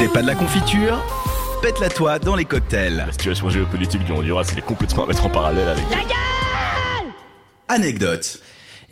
C'est pas de la confiture Pète-la toi dans les cocktails. La situation géopolitique du Honduras, elle est complètement à mettre en parallèle avec. Anecdote.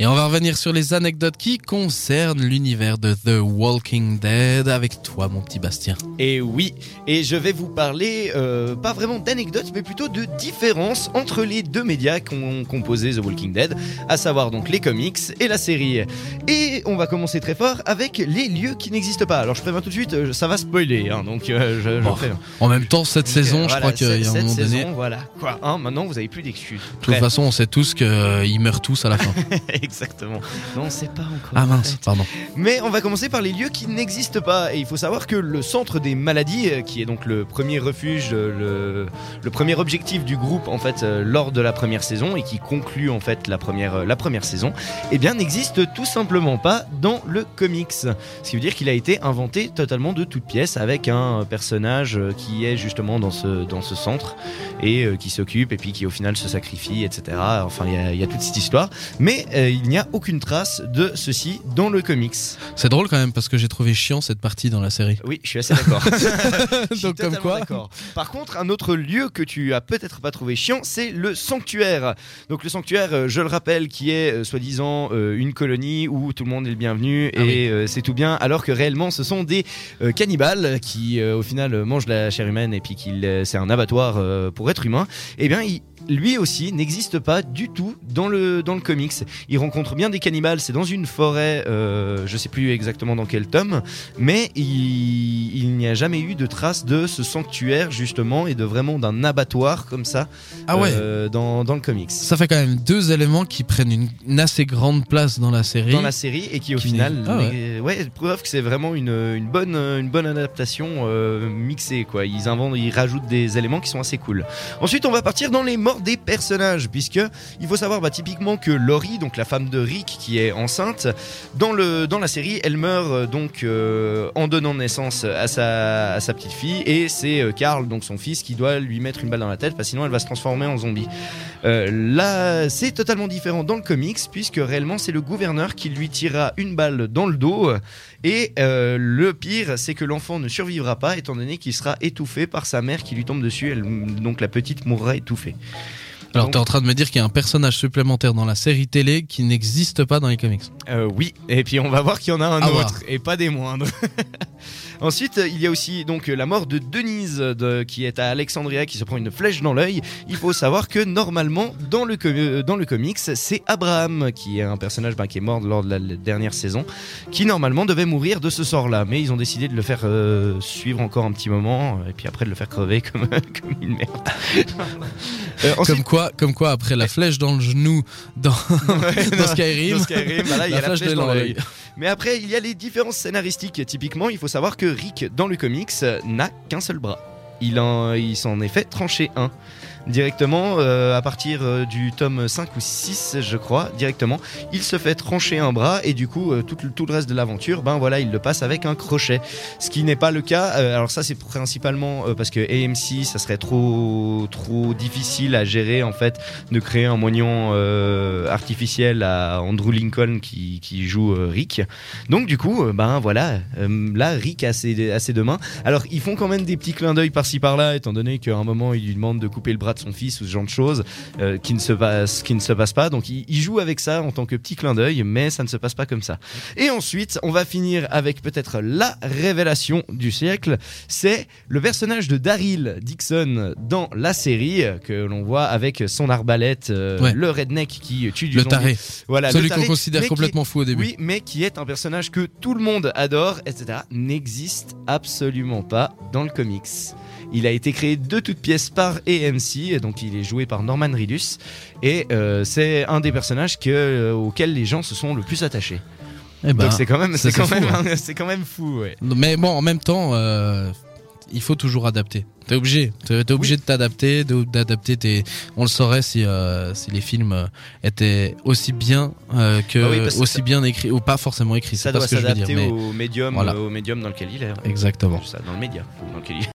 Et on va revenir sur les anecdotes qui concernent l'univers de The Walking Dead avec toi, mon petit Bastien. Et oui, et je vais vous parler euh, pas vraiment d'anecdotes, mais plutôt de différences entre les deux médias qui ont composé The Walking Dead, à savoir donc les comics et la série. Et on va commencer très fort avec les lieux qui n'existent pas. Alors je préviens tout de suite, euh, ça va spoiler, hein, donc euh, je, je Bon. En même temps, cette Donc, saison, je voilà, crois qu'il y a un moment donné. saison, voilà. Quoi, hein, maintenant vous avez plus d'excuses. De toute façon, on sait tous qu'ils meurent tous à la fin. Exactement. Non, on sait pas encore. ah mince, pardon. Mais on va commencer par les lieux qui n'existent pas. Et il faut savoir que le centre des maladies, euh, qui est donc le premier refuge, euh, le, le premier objectif du groupe en fait euh, lors de la première saison et qui conclut en fait la première, la première saison, eh bien n'existe tout simplement pas dans le comics. Ce qui veut dire qu'il a été inventé totalement de toutes pièces avec un personnage qui est justement dans ce, dans ce centre et qui s'occupe et puis qui au final se sacrifie, etc. Enfin, il y a- il y, a toute cette histoire. Mais euh, il n'y a aucune trace de ceci dans le comics. C'est drôle quand même parce que j'ai trouvé chiant cette partie dans la série. Oui, je suis assez d'accord. Donc comme quoi. Par contre, un autre lieu que tu as peut-être pas trouvé chiant, c'est le sanctuaire. Donc le sanctuaire, euh, je le rappelle, qui est euh, soi-disant euh, une colonie où tout le monde est le bienvenu Ah et euh, c'est tout bien, alors que réellement ce sont des cannibales qui au final mangent la chair humaine et puis qu'il c'est un abattoir pour être humain. Eh bien, il- lui aussi n'existe pas du tout dans le dans le comics. Il rencontre bien des cannibales, c'est dans une forêt, euh, je sais plus exactement dans quel tome, mais il, il n'y a jamais eu de trace de ce sanctuaire justement et de vraiment d'un abattoir comme ça Ah ouais. euh, dans, dans le comics. Ça fait quand même deux éléments qui prennent une, une assez grande place dans la série. Dans la série et qui au Qui final, ah ouais, preuve que c'est vraiment une, une bonne une bonne adaptation euh, mixée quoi. Ils inventent, ils rajoutent des éléments qui sont assez cool. Ensuite, on va partir dans les morts des personnages puisque il faut savoir bah, typiquement que Laurie, donc la femme de Rick qui est enceinte, dans le dans la série, elle meurt euh, donc euh, en donnant naissance à sa à sa petite fille et c'est euh, Carl donc son fils qui doit lui mettre une balle dans la tête parce sinon elle va se transformer en zombie. Euh, là, c'est totalement différent dans le comics, puisque réellement, c'est le gouverneur qui lui tirera une balle dans le dos. Et euh, le pire, c'est que l'enfant ne survivra pas, étant donné qu'il sera étouffé par sa mère qui lui tombe dessus. Elle, donc la petite mourra étouffée. Alors Donc- t'es en train de me dire qu'il y a un personnage supplémentaire dans la série télé qui n'existe pas dans les comics. Euh, oui, et puis on va voir qu'il y en a un À autre, voir. et pas des moindres. Ensuite, il y a aussi donc la mort de Denise, de- qui est à Alexandria, qui se prend une flèche dans l'œil. Il faut savoir que normalement, dans le, euh, dans le comics, c'est Abraham, qui est un personnage ben, qui est mort lors de la, la dernière saison, qui normalement devait mourir de ce sort-là. Mais ils ont décidé de le faire euh, suivre encore un petit moment, et puis après de le faire crever comme, comme une merde. Euh, ensuite- Comme quoi, comme quoi après la flèche dans le genou dans, dans Skyrim, Dans Skyrim, bah là, il y a la flèche dans l'œil. Mais après, il y a les différences scénaristiques. Typiquement, il faut savoir que Rick, dans le comics, n'a qu'un seul bras. Il, en, il s'en est fait trancher un. Directement, euh, à partir euh, du tome 5 ou 6, je crois, directement, il se fait trancher un bras et du coup, euh, tout, tout le reste de l'aventure, ben voilà, il le passe avec un crochet. Ce qui n'est pas le cas. alors, ça, c'est principalement parce que AMC, ça serait trop, trop difficile à gérer en fait de créer un moignon artificiel à Andrew Lincoln qui, qui joue Rick. Donc du coup, ben voilà, là Rick a ses, a ses deux mains. Alors ils font quand même des petits clins d'œil par-ci par-là, étant donné qu'à un moment il lui demande de couper le bras de son fils ou ce genre de choses euh, qui ne se passe qui ne se passe pas. Donc il, il joue avec ça en tant que petit clin d'œil, mais ça ne se passe pas comme ça. Et ensuite, on va finir avec peut-être la révélation du siècle. C'est le personnage de Daryl Dixon dans la série euh, que l'on voit avec son arbalète, euh, Ouais. le redneck qui tue du le zombie. taré, Voilà, celui qu'on considère est- complètement fou au début. oui, mais qui est un personnage que tout le monde adore, etc., n'existe absolument pas dans le comics. Il a été créé de toutes pièces par AMC, et donc il est joué par Norman Reedus, et euh, c'est un des personnages que, euh, auxquels les gens se sont le plus attachés. Eh ben, donc c'est quand même, c'est quand, même, fou, c'est quand même fou, ouais. Mais bon, en même temps, euh, il faut toujours adapter. T'es obligé, t'es obligé de t'adapter, d'adapter tes. On le saurait si euh, si les films étaient aussi bien euh, que Ah oui, aussi ça- bien écrits ou pas forcément écrits. Ça doit s'adapter au médium, Voilà. au médium dans lequel il est. exactement. Ça, dans le média dans lequel il est.